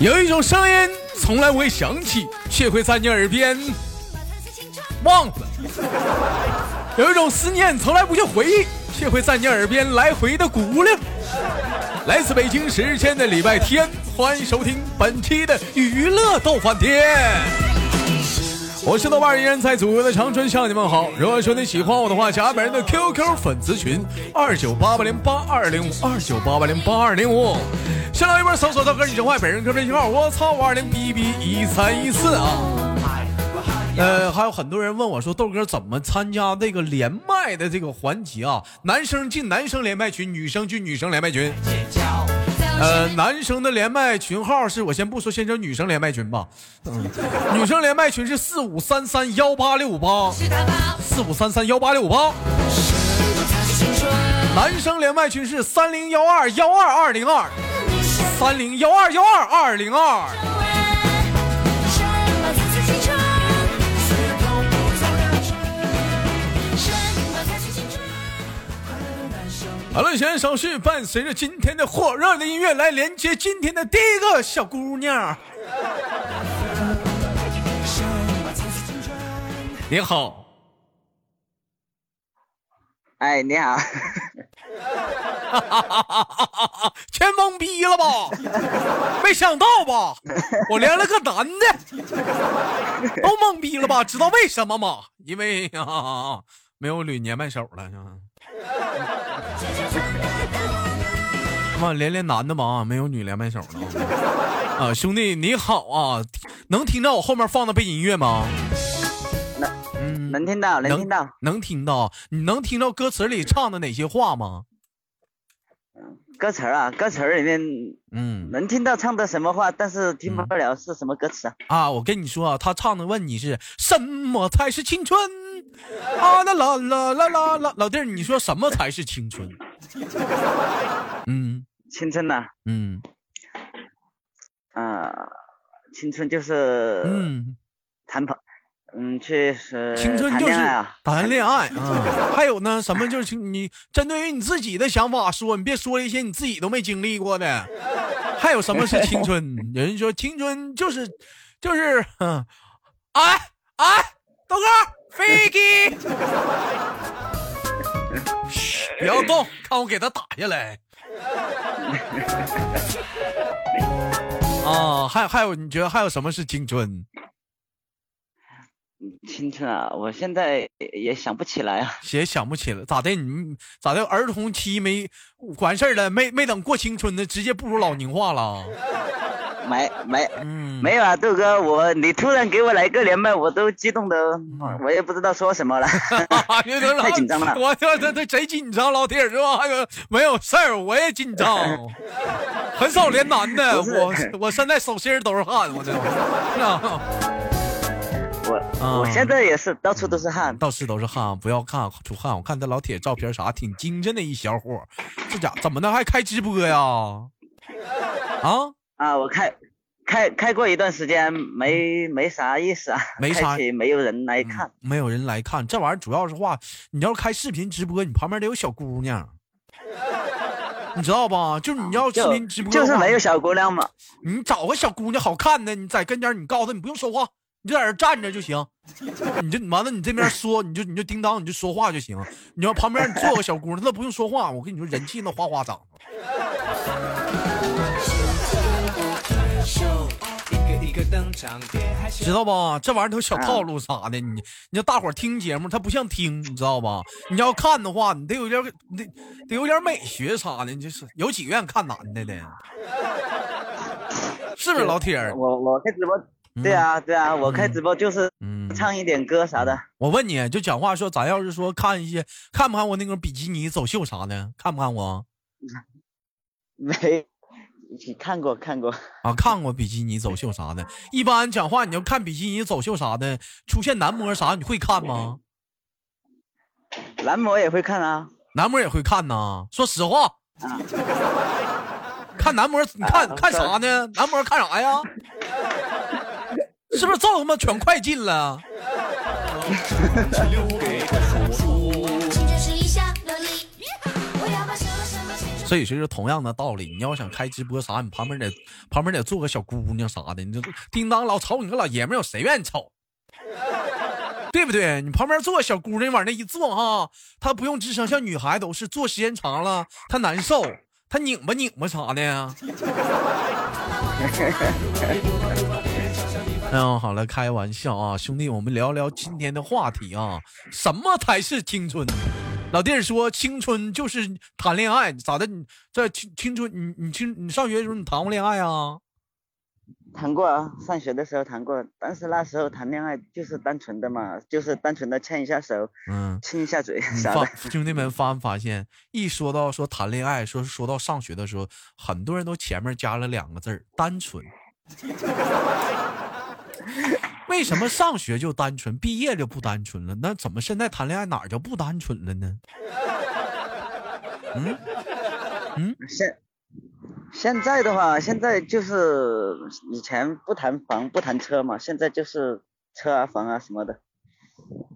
有一种声音从来不会响起，却会在你耳边忘了；有一种思念从来不去回忆，却会在你耳边来回的鼓亮。来自北京时间的礼拜天，欢迎收听本期的娱乐逗翻天。我是豆瓣依然在祖国的长春向你们好。如果说你喜欢我的话，加本人的 QQ 粉丝群二九八八零八二零五二九八八零八二零五。新浪微博搜索豆哥你真坏，本人个人信号我操五二零 B B 一三一四啊。呃，还有很多人问我说，豆哥怎么参加这个连麦的这个环节啊？男生进男生连麦群，女生进女生连麦群。呃，男生的连麦群号是我先不说，先说女生连麦群吧。嗯，女生连麦群是四五三三幺八六五八，四五三三幺八六五八。男生连麦群是三零幺二幺二二零二，三零幺二幺二二零二。好了，先手续伴随着今天的火热的音乐来连接今天的第一个小姑娘。你好，哎，你好，全懵逼了吧？没想到吧？我连了个男的，都懵逼了吧？知道为什么吗？因为啊，没有捋连麦手了。妈，连连男的嘛，没有女连麦手了啊！兄弟你好啊，能听到我后面放的背景音乐吗？能，嗯，能听到，能听到，能听到。你能听到歌词里唱的哪些话吗？歌词啊，歌词里面，嗯，能听到唱的什么话，但是听不了是什么歌词啊？啊，我跟你说啊，他唱的问你是什么才是青春？啊那啦啦啦啦啦！老弟儿，你说什么才是青春？嗯，青春呐，嗯，啊，青春就是嗯，谈朋，嗯，确实青春就是谈恋爱啊。还有呢，什么就是你针对于你自己的想法说，你别说一些你自己都没经历过的。还有什么是青春？有人说青春就是就是，嗯哎哎，豆哥。飞机，嘘，不要动，看我给他打下来。啊，还还有，你觉得还有什么是青春？青春啊，我现在也想不起来啊，也想不起来，咋的？你咋的？儿童期没完事儿了，没没等过青春呢，直接步入老龄化了。没没嗯没有啊，豆哥，我你突然给我来个连麦，我都激动的，我也不知道说什么了 太紧张了。我这这这贼紧张，老铁是吧？还有没有事儿？我也紧张，很少连男的，我我现在手心都是汗，我这。我我现在也是到处都是汗，到处都是汗，不要看出汗。我看这老铁照片啥，挺精神的一小伙，这家怎么的还开直播呀？啊？啊，我开开开过一段时间，没没啥意思啊，没啥，没有人来看，没有人来看，这玩意儿主要是话，你要开视频直播，你旁边得有小姑娘，你知道吧？就是你要视频直播，就是没有小姑娘嘛。你找个小姑娘好看的，你在跟前，你告诉她，你不用说话，你就在这站着就行，你就完了，你这边说，你就你就叮当，你就说话就行。你要旁边你坐个小姑娘，她不用说话，我跟你说，人气那哗哗涨。知道吧？这玩意儿都小套路啥的，你你要大伙儿听节目，他不像听，你知道吧？你要看的话，你得有点得得有点美学啥的，你就是有几个愿意看男的的，是不是老铁？我我开直播，对啊对啊，我开直播就是唱一点歌啥的。我问你就讲话说，咱要是说看一些看不看我那个比基尼走秀啥的，看不看我？没。你看过看过啊？看过比基尼走秀啥的。一般讲话，你要看比基尼走秀啥的，出现男模啥，你会看吗？男模也会看啊。男模也会看呐。说实话，看男模，你看看啥呢？男模看啥呀？是不是造他妈全快进了？所以说，同样的道理，你要想开直播啥，你旁边得旁边得坐个小姑娘啥的，你就叮当老瞅你个老爷们有谁愿意瞅？对不对？你旁边坐个小姑娘往那一坐哈，她不用吱声，像女孩都是坐时间长了她难受，她拧巴拧巴啥的 呀。哎呦，好了，开玩笑啊，兄弟，我们聊聊今天的话题啊，什么才是青春？老弟儿说：“青春就是谈恋爱，咋的？你在青青春，你你青你上学的时候你谈过恋爱啊？谈过啊，上学的时候谈过，但是那时候谈恋爱就是单纯的嘛，就是单纯的牵一下手，嗯，亲一下嘴啥的。兄弟们发没发现，一说到说谈恋爱，说说到上学的时候，很多人都前面加了两个字儿：单纯。为什么上学就单纯，毕业就不单纯了？那怎么现在谈恋爱哪儿就不单纯了呢？嗯嗯，现现在的话，现在就是以前不谈房不谈车嘛，现在就是车啊房啊什么的。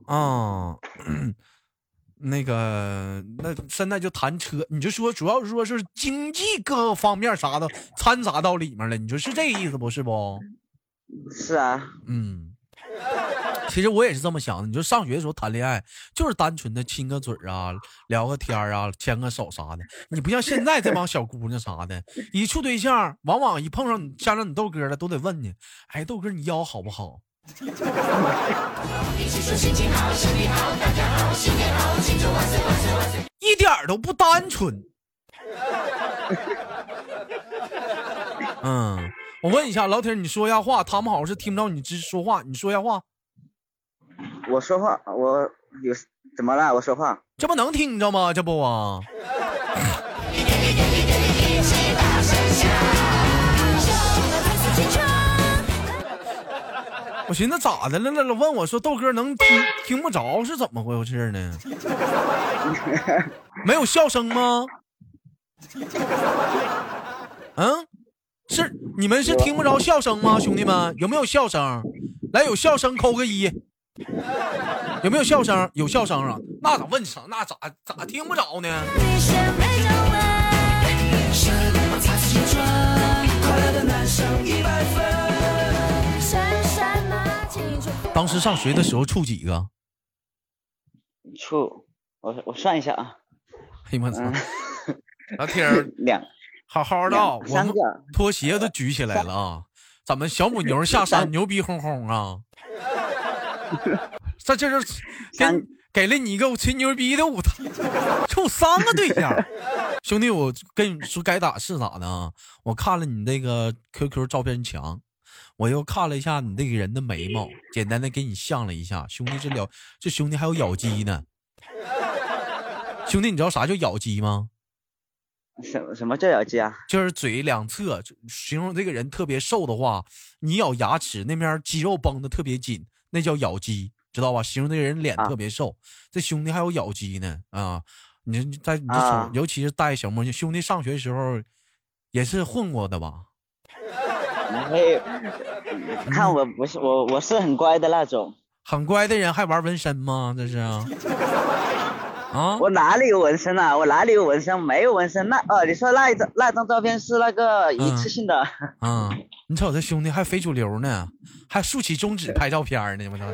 啊，那个那现在就谈车，你就说主要是说是经济各方面啥的掺杂到里面了，你说是这个意思不是不？是啊，嗯，其实我也是这么想的。你说上学的时候谈恋爱，就是单纯的亲个嘴啊，聊个天啊，牵个手啥的。你不像现在这帮小姑娘啥的，一处对象，往往一碰上你，加上你豆哥了，都得问你，哎，豆哥你腰好不好？一点都不单纯。嗯。我问一下老铁，你说一下话，他们好像是听不着你直说话，你说一下话。我说话，我有怎么了？我说话，这不能听着吗？这不啊。我寻思咋的了？那老问我说豆哥能听听不着是怎么回事呢？没有笑声吗？嗯？是你们是听不着笑声吗，兄弟们？有没有笑声？来，有笑声扣个一。有没有笑声？有笑声啊？那咋问啥？那咋咋听不着呢？当时上学的时候处几个？处，我我算一下啊。哎呀妈操！老铁儿 两。好好的，我们拖鞋都举起来了啊！怎么小母牛下山牛逼哄哄啊？这这是给给了你一个吹牛逼的舞台，处三个对象，兄弟，我跟你说该咋是咋的啊！我看了你那个 QQ 照片墙，我又看了一下你那个人的眉毛，简单的给你像了一下，兄弟这了这兄弟还有咬肌呢，兄弟，你知道啥叫咬肌吗？什什么叫咬肌啊？就是嘴两侧，形容这个人特别瘦的话，你咬牙齿那面肌肉绷得特别紧，那叫咬肌，知道吧？形容这个人脸特别瘦，这兄弟还有咬肌呢啊！你在你这尤其是戴小墨镜，兄弟上学时候也是混过的吧？没有，看我不是我我是很乖的那种，很乖的人还玩纹身吗？这是啊。啊！我哪里有纹身啊？我哪里有纹身？没有纹身。那哦，你说那一张那张照片是那个一次性的。啊！你瞅这兄弟还非主流呢，还竖起中指拍照片呢，我操！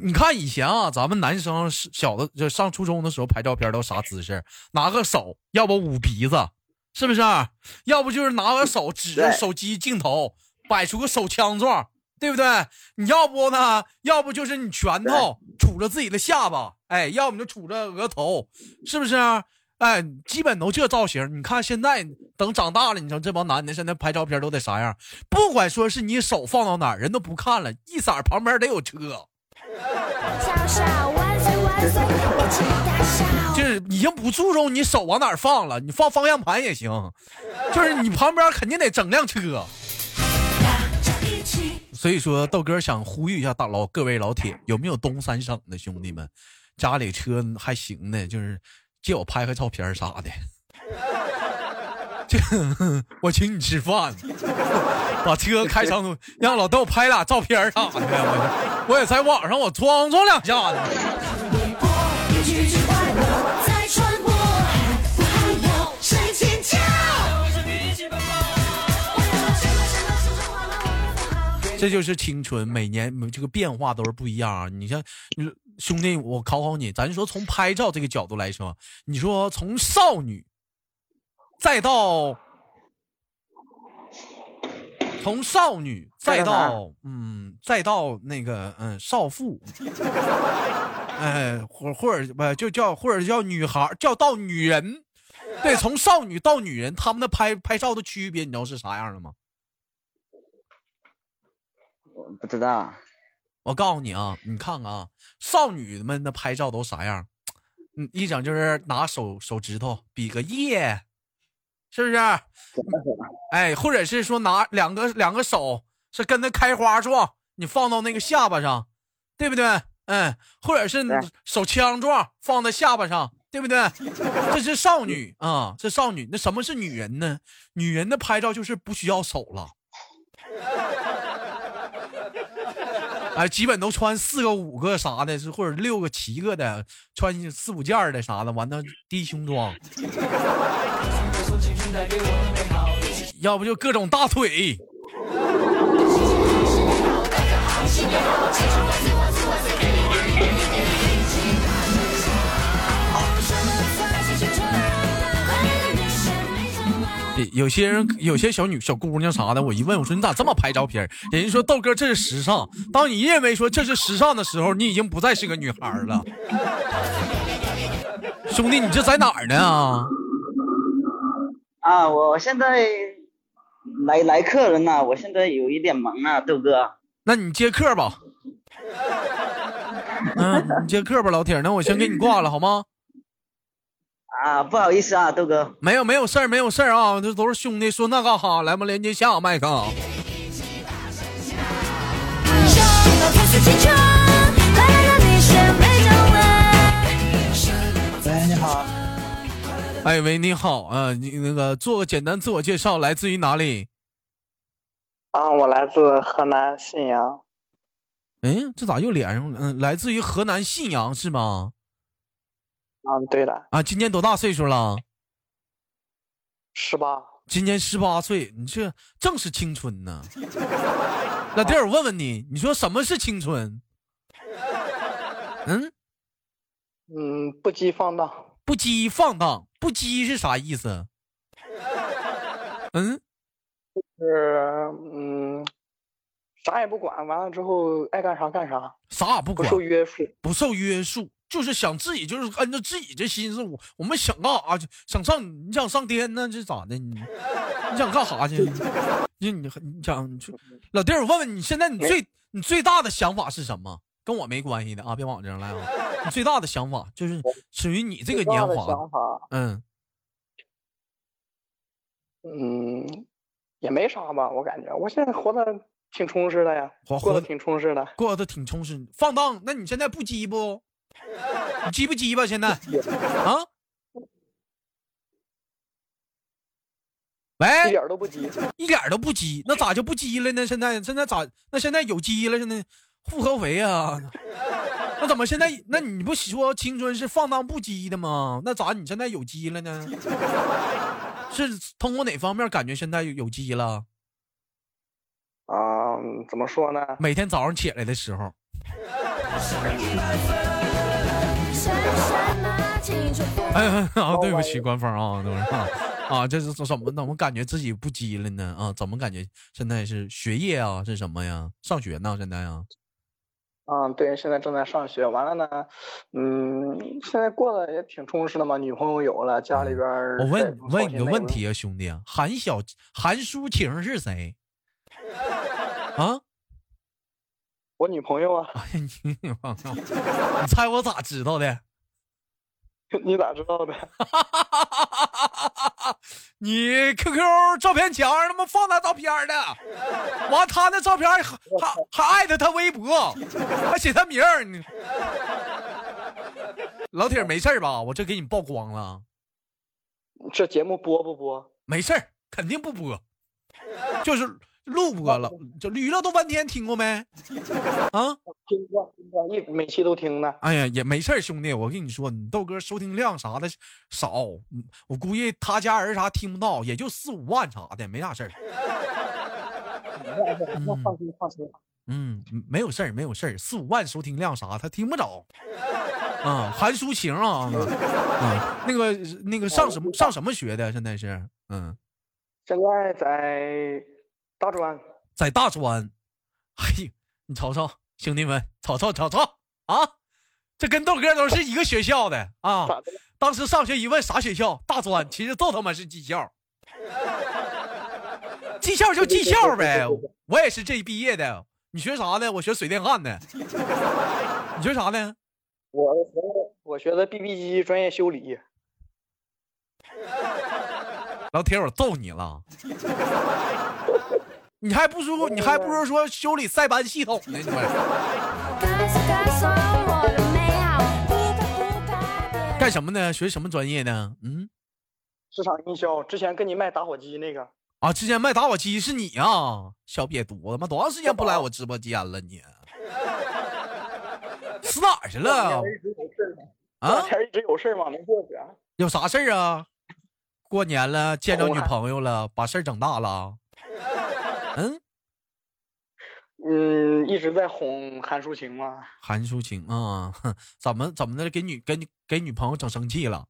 你 你看以前啊，咱们男生小的就上初中的时候拍照片都啥姿势？拿个手，要不捂鼻子，是不是？要不就是拿个手指着手机镜头，摆出个手枪状。对不对？你要不呢？要不就是你拳头杵着自己的下巴，哎，要么就杵着额头，是不是？哎，基本都这造型。你看现在等长大了，你说这帮男的现在拍照片都得啥样？不管说是你手放到哪儿，人都不看了，一色旁边得有车，就是已经不注重你手往哪儿放了，你放方向盘也行，就是你旁边肯定得整辆车。所以说，豆哥想呼吁一下大老各位老铁，有没有东三省的兄弟们，家里车还行的，就是借我拍拍照片啥的，我请你吃饭，把车开上，让老豆拍俩照片啥的，我也在网上我装装两下子。这就是青春，每年这个变化都是不一样啊。你像兄弟，我考考你，咱说从拍照这个角度来说，你说从少女再到从少女再到嗯再到那个嗯少妇，哎或或者不就叫或者叫女孩叫到女人，对，从少女到女人，他们的拍拍照的区别，你知道是啥样的吗？我不知道，我告诉你啊，你看看啊，少女们的拍照都啥样？嗯，一整就是拿手手指头比个耶，是不是？哎，或者是说拿两个两个手是跟那开花状，你放到那个下巴上，对不对？嗯，或者是手枪状放在下巴上，对不对？这是少女啊，这少女。那什么是女人呢？女人的拍照就是不需要手了。哎，基本都穿四个、五个啥的，是或者六个、七个的，穿四五件的啥的，完了低胸装，要不就各种大腿。有些人，有些小女、小姑娘啥的，我一问，我说你咋这么拍照片？人家说豆哥这是时尚。当你认为说这是时尚的时候，你已经不再是个女孩了。兄弟，你这在哪儿呢？啊，我现在来来客人了，我现在有一点忙啊，豆哥。那你接客吧。嗯，你接客吧，老铁。那我先给你挂了，好吗？啊，不好意思啊，豆哥，没有没有事儿，没有事儿啊，这都是兄弟说那干哈？来吧，连接下麦克。喂，你好。哎喂，你好啊，你那个做个简单自我介绍，来自于哪里？啊，我来自河南信阳。哎，这咋又连上了？嗯，来自于河南信阳是吗？嗯，对了啊，今年多大岁数了？十八。今年十八岁，你这正是青春呢。老弟儿，我问问你，你说什么是青春？嗯嗯，不羁放荡。不羁放荡，不羁是啥意思？嗯，就是嗯，啥也不管，完了之后爱干啥干啥，啥也不管，不受约束，不受约束。就是想自己，就是按照自己这心思，我我们想干啥去？想上你想上天呢？这咋的？你你想干啥去？你你你想老弟，我问问你，现在你最你最大的想法是什么？跟我没关系的啊！别往这上来啊！你最大的想法就是属于你这个年华。想法，嗯嗯，也没啥吧，我感觉我现在活的挺充实的呀，过的挺充实的，过得挺充实。放荡？那你现在不羁不？你急不鸡吧？现在啊？喂，一点都不急，一点都不急。那咋就不急了呢？现在现在咋？那现在有鸡了？现在复合肥啊？那怎么现在？那你不说青春是放荡不羁的吗？那咋你现在有鸡了呢？是通过哪方面感觉现在有有鸡了？啊，怎么说呢？每天早上起来的时候。哎，啊，对不起，官方啊，都是啊，啊，这是怎么怎么感觉自己不羁了呢？啊，怎么感觉现在是学业啊？是什么呀？上学呢？现在啊？嗯，对，现在正在上学。完了呢，嗯，现在过得也挺充实的嘛，女朋友有了，家里边。我问问你个问题啊，兄弟，韩小韩淑晴是谁？啊？我女朋友啊！哎呀，你你猜我咋知道的？你咋知道的？你 QQ 照片墙上他妈放他照片的，完他那照片还还还艾特他微博，还写他名儿。你老铁没事吧？我这给你曝光了。这节目播不播？没事肯定不播，就是。录播了，就娱乐都半天听过没？啊，听过，听过，一每期都听呢。哎呀，也没事兄弟，我跟你说，你豆哥收听量啥的少，我估计他家人啥听不到，也就四五万啥的，没啥事儿。那放心放心。嗯，没有事儿，没有事儿，四五万收听量啥，他听不着。啊，韩抒情啊，嗯，那个那个上什么上什么学的？现在是，嗯，现在在大专，在大专。嘿，你瞅瞅，兄弟们，瞅瞅瞅瞅啊，这跟豆哥都是一个学校的啊。当时上学一问啥学校，大专，其实都他妈是技校。技校就技校呗，我也是这毕业的。你学啥的？我学水电焊的。你学啥的？我学我学的 BB 机专业修理。老铁，我揍你了！你还不如你还不如说修理塞班系统呢，你们。干什么呢？学什么专业呢？嗯，市场营销。之前跟你卖打火机那个。啊！之前卖打火机是你啊，小瘪犊子！妈，多长时间不来我直播间了？你 死哪儿去了？啊？前一直有事吗？没过去。有啥事儿啊？过年了，见着女朋友了，把事儿整大了。嗯嗯，一直在哄韩淑晴吗？韩淑晴啊，怎么怎么的？给女给女给女朋友整生气了？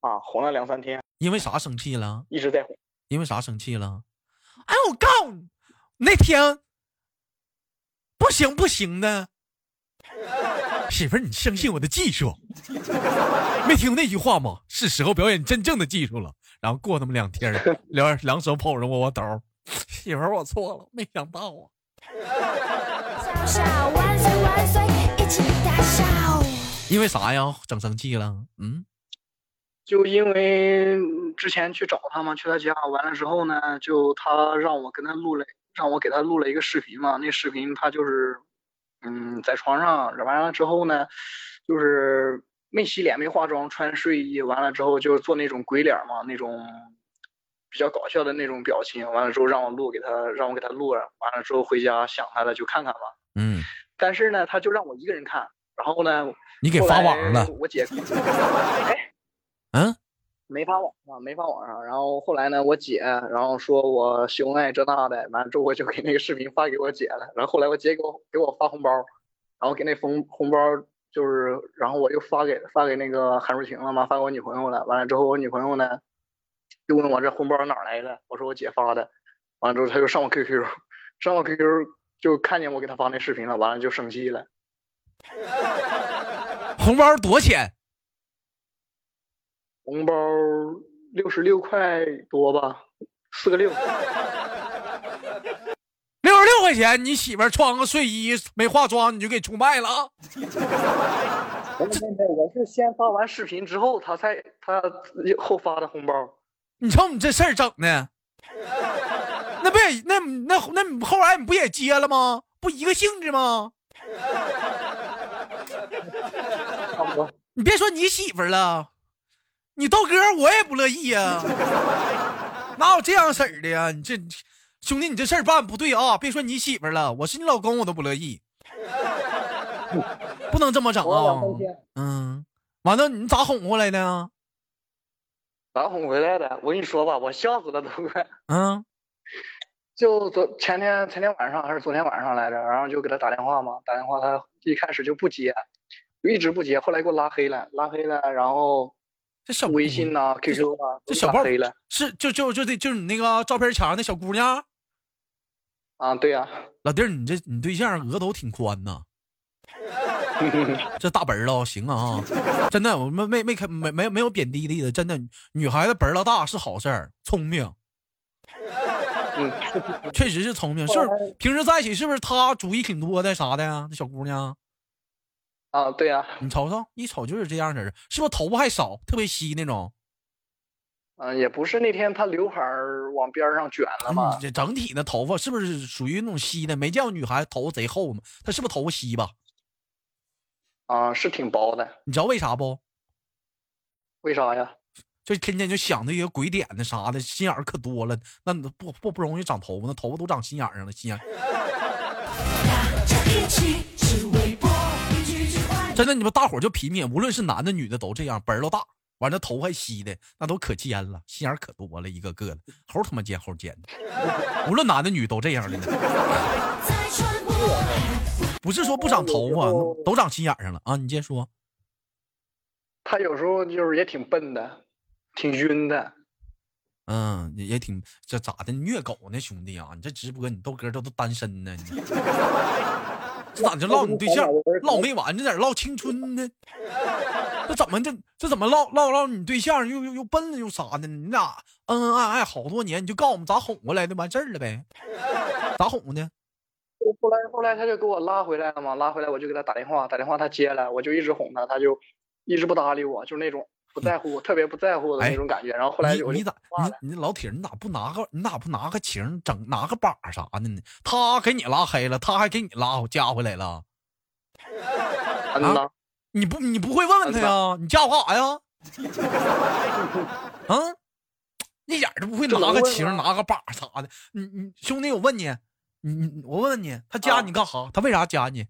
啊，哄了两三天。因为啥生气了？一直在哄。因为啥生气了？哎，我告诉你，那天不行不行的，媳妇儿，你相信我的技术，没听那句话吗？是时候表演真正的技术了。然后过那么两天，两两手捧着窝窝兜，媳妇儿，我错了，没想到啊。因为啥呀？整生气了？嗯。就因为之前去找他嘛，去他家完了之后呢，就他让我跟他录了，让我给他录了一个视频嘛。那视频他就是，嗯，在床上完了之后呢，就是没洗脸、没化妆、穿睡衣，完了之后就做那种鬼脸嘛，那种比较搞笑的那种表情。完了之后让我录给他，让我给他录。完了之后回家想他了就看看吧。嗯。但是呢，他就让我一个人看。然后呢，你给发网上了。我姐。哎。嗯，没发网上，没发网上。然后后来呢，我姐，然后说我秀恩爱这那的，完了之后我就给那个视频发给我姐了。然后后来我姐给我给我发红包，然后给那红红包就是，然后我又发给发给那个韩淑婷了嘛，发给我女朋友了。完了之后我女朋友呢，就问我这红包哪来的，我说我姐发的。完了之后他就上我 QQ，上我 QQ 就看见我给他发那视频了，完了就生气了。红包多少钱？红包六十六块多吧，四个六，六十六块钱，你媳妇穿个睡衣没化妆你就给出卖了？我是先发完视频之后，他才他后发的红包。你瞅你这事儿整的，那不也那那那后来你不也接了吗？不一个性质吗？你别说你媳妇了。你豆哥，我也不乐意呀，哪有这样式儿的呀？你这兄弟，你这事儿办不对啊！别说你媳妇了，我是你老公，我都不乐意，不能这么整啊！嗯，完了，你咋哄过来的？咋哄回来的？我跟你说吧，我笑死了，都快。嗯，就昨前天前天晚上还是昨天晚上来着，然后就给他打电话嘛，打电话他一开始就不接，一直不接，后来给我拉黑了，拉黑了，然后。这小微信呐，QQ 啊，这小包是就就就这就是你那个照片墙那小姑娘啊，对呀，老弟儿，你这你对象额头挺宽呐，这大本了，行啊，真的，我们没没开没没没有贬低的意思，真的，女孩子本了大是好事儿，聪明，确实是聪明，是？平时在一起是不是她主意挺多的啥的呀？这小姑娘。啊，对呀，你瞅瞅，一瞅就是这样式的，是不是头发还少，特别稀那种？嗯，也不是，那天他刘海往边上卷了嘛。这整体的头发是不是属于那种稀的？没见过女孩子头发贼厚吗？她是不是头发稀吧？啊，是挺薄的。你知道为啥不？为啥呀？就天天就想那些鬼点子啥的，心眼可多了。那不不不容易长头发，那头发都长心眼上了，心眼。真的，你们大伙就品品，无论是男的女的都这样，本儿都大。完了头还稀的，那都可尖了，心眼可多了，一个个的，猴他妈尖猴尖的，无论男的女都这样的呢。不是说不长头发，都长心眼上了啊！你接着说。他有时候就是也挺笨的，挺晕的。嗯，也也挺这咋的？虐狗呢，兄弟啊！你这直播，你豆哥这都单身呢，你这 咋就唠你对象唠没完，这咋唠青春呢？这怎么这这怎么唠唠唠你对象又又又笨了又啥的？你俩恩恩爱爱好多年，你就告诉我们咋哄过来的，完事儿了呗？咋哄的？后来后来他就给我拉回来了嘛，拉回来我就给他打电话，打电话他接了，我就一直哄他，他就一直不搭理我，就是那种。不在乎，特别不在乎的那种感觉。然后后来你你咋你你老铁，你咋不拿个你咋不拿个情整拿个把啥的呢？他给你拉黑了，他还给你拉加回来了。啊？你不你不会问问他呀？你加我干啥呀？啊？一点都不会拿个情拿个把啥的。你你兄弟，我问你，你你我问问你，他加你干啥？他为啥加你？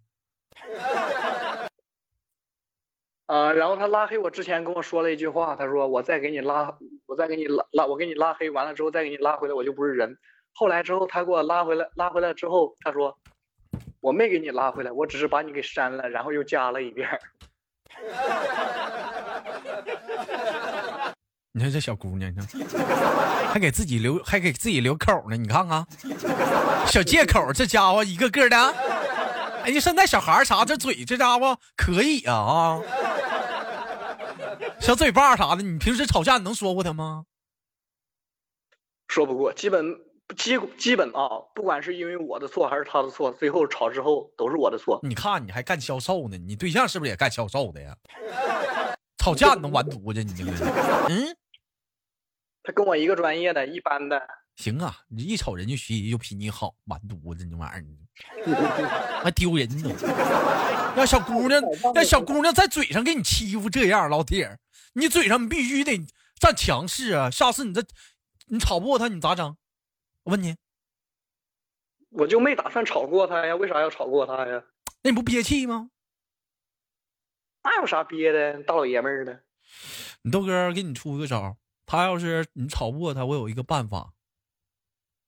啊，然后他拉黑我之前跟我说了一句话，他说我再给你拉，我再给你拉拉，我给你拉黑完了之后再给你拉回来，我就不是人。后来之后他给我拉回来，拉回来之后他说我没给你拉回来，我只是把你给删了，然后又加了一遍。你看这小姑娘，你看还给自己留还给自己留口呢，你看看小借口，这家伙一个个的。哎呀，现在小孩啥这嘴这家伙可以啊啊！小嘴巴啥的，你平时吵架你能说过他吗？说不过，基本基基本啊，不管是因为我的错还是他的错，最后吵之后都是我的错。你看，你还干销售呢？你对象是不是也干销售的呀？吵架你能完犊子？你这个，嗯，他跟我一个专业的，一般的。行啊，你一瞅人家学习就比你好，完犊子，你玩意儿，还丢人呢。让小姑娘，让小姑娘在嘴上给你欺负这样，老铁。你嘴上你必须得占强势啊！下次你这你吵不过他，你咋整？我问你，我就没打算吵过他呀？为啥要吵过他呀？那你不憋气吗？那有啥憋的？大老爷们儿的。你豆哥给你出个招，他要是你吵不过他，我有一个办法，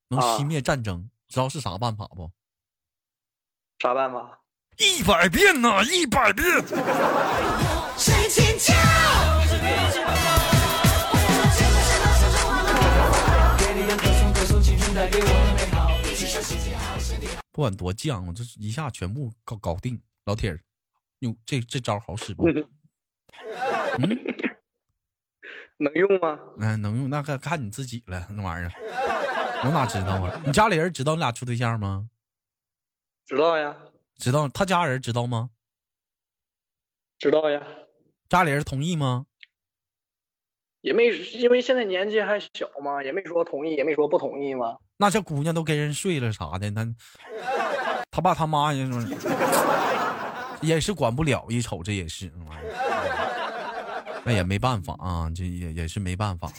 能熄灭战争。知道是啥办法不？啥办法？一百遍呐，一百遍。不管多犟，我这一下全部搞搞定。老铁，用这这招好使不？嗯，能用吗？嗯，能用，那看看你自己了。那玩意儿，我哪知道啊？你家里人知道你俩处对象吗？知道呀。知道他家人知道吗？知道呀。家里人同意吗？也没，因为现在年纪还小嘛，也没说同意，也没说不同意嘛。那这姑娘都跟人睡了啥的，那他爸他妈也 也是管不了，一瞅这也是，那也没办法啊，这也也是没办法。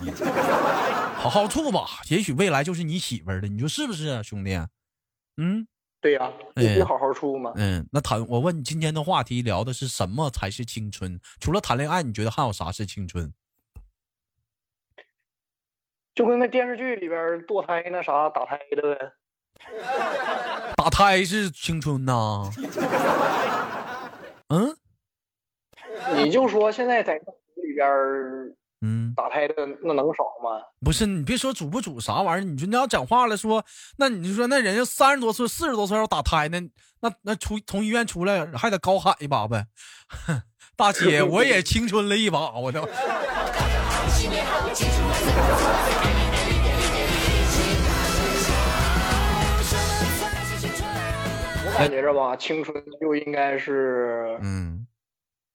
好好处吧，也许未来就是你媳妇儿的，你说是不是啊，兄弟？嗯，对呀，你好好处嘛。嗯，那谈，我问你，今天的话题聊的是什么才是青春？除了谈恋爱，你觉得还有啥是青春？就跟那电视剧里边堕胎那啥打胎的呗，打胎是青春呐。嗯，你就说现在在里边嗯，打胎的那能少吗？不是，你别说主不主啥玩意儿，你说你要讲话了说，那你就说那人家三十多岁、四十多岁要打胎呢，那那出从医院出来还得高喊一把呗，大姐我也青春了一把，我都。感觉着吧，青春就应该是，嗯，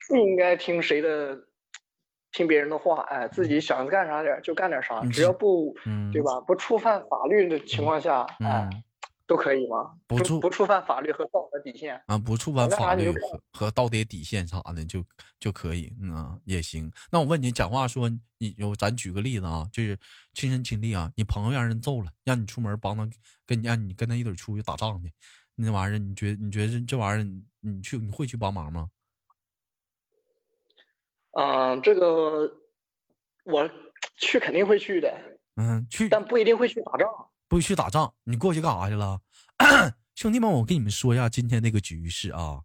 不应该听谁的，听别人的话，哎，自己想干啥点就干点啥，只要不，对吧？不触犯法律的情况下，哎，都可以吗？不触不触犯法律和道德底线啊，不触犯法律和和道德底线啥的就就可以，嗯，也行。那我问你，讲话说你有，咱举个例子啊，就是亲身经历啊，你朋友让人揍了，让你出门帮他，跟你让你跟他一起出去打仗去。那玩意儿，你觉你觉得这玩意儿，你去你会去帮忙吗？嗯，这个我去肯定会去的，嗯，去，但不一定会去打仗。不会去打仗，你过去干啥去了？兄弟们，我跟你们说一下今天那个局势啊。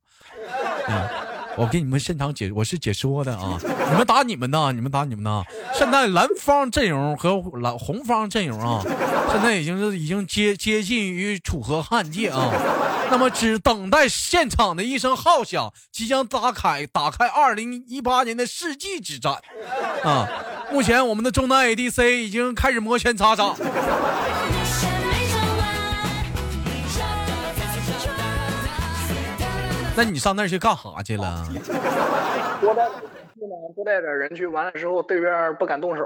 嗯，我给你们现场解，我是解说的啊。你们打你们的，你们打你们的。现在蓝方阵容和蓝红方阵容啊，现在已经是已经接接近于楚河汉界啊。那么只等待现场的一声号响，即将打开打开二零一八年的世纪之战啊。目前我们的中单 ADC 已经开始摩拳擦掌。那你上那儿去干啥去了？多带点人去呢，多带点人去，完了之后对面不敢动手，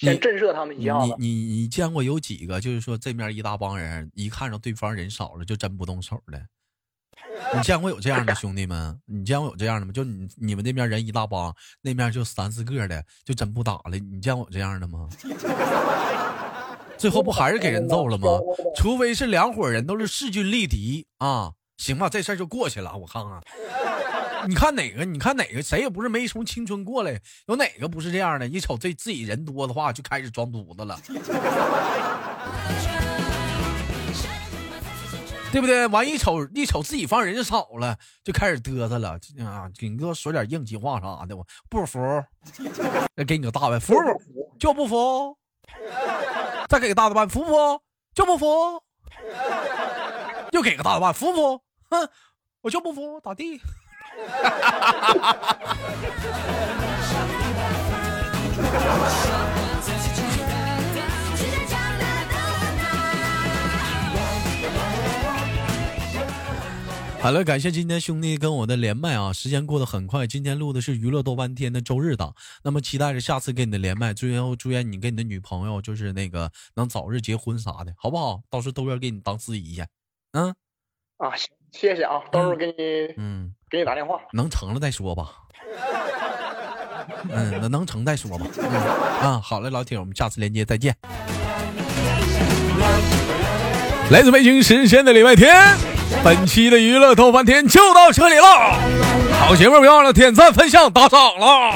先震慑他们一下子。你你你见过有几个，就是说这面一大帮人，一看着对方人少了就真不动手的？你见过有这样的兄弟们？你见过有这样的吗？就你你们那边人一大帮，那面就三四个的，就真不打了？你见过有这样的吗？最后不还是给人揍了吗？除非是两伙人都是势均力敌啊，行吧，这事儿就过去了。我看看，你看哪个？你看哪个？谁也不是没从青春过来，有哪个不是这样的？一瞅这自己人多的话，就开始装犊子了，对不对？完一瞅一瞅自己方人就少了，就开始嘚瑟了啊！给你给我说点硬气话啥的，我不服，再给你个大白，服不服就不服。再给个大的板，服不服？就不服。又给个大的板，服不服？哼，我就不服，咋地？好了，感谢今天兄弟跟我的连麦啊！时间过得很快，今天录的是娱乐多半天的周日档，那么期待着下次跟你的连麦。最后祝愿你跟你的女朋友就是那个能早日结婚啥的，好不好？到时候豆哥给你当司仪去。嗯，啊，行，谢谢啊，到时候给你，嗯，给你打电话。能成了再说吧。嗯，那能成再说吧。嗯，啊，好嘞，老铁，我们下次连接再见。来自北京时间的礼拜天。本期的娱乐逗翻天就到这里了，好节目别忘了点赞、分享、打赏了。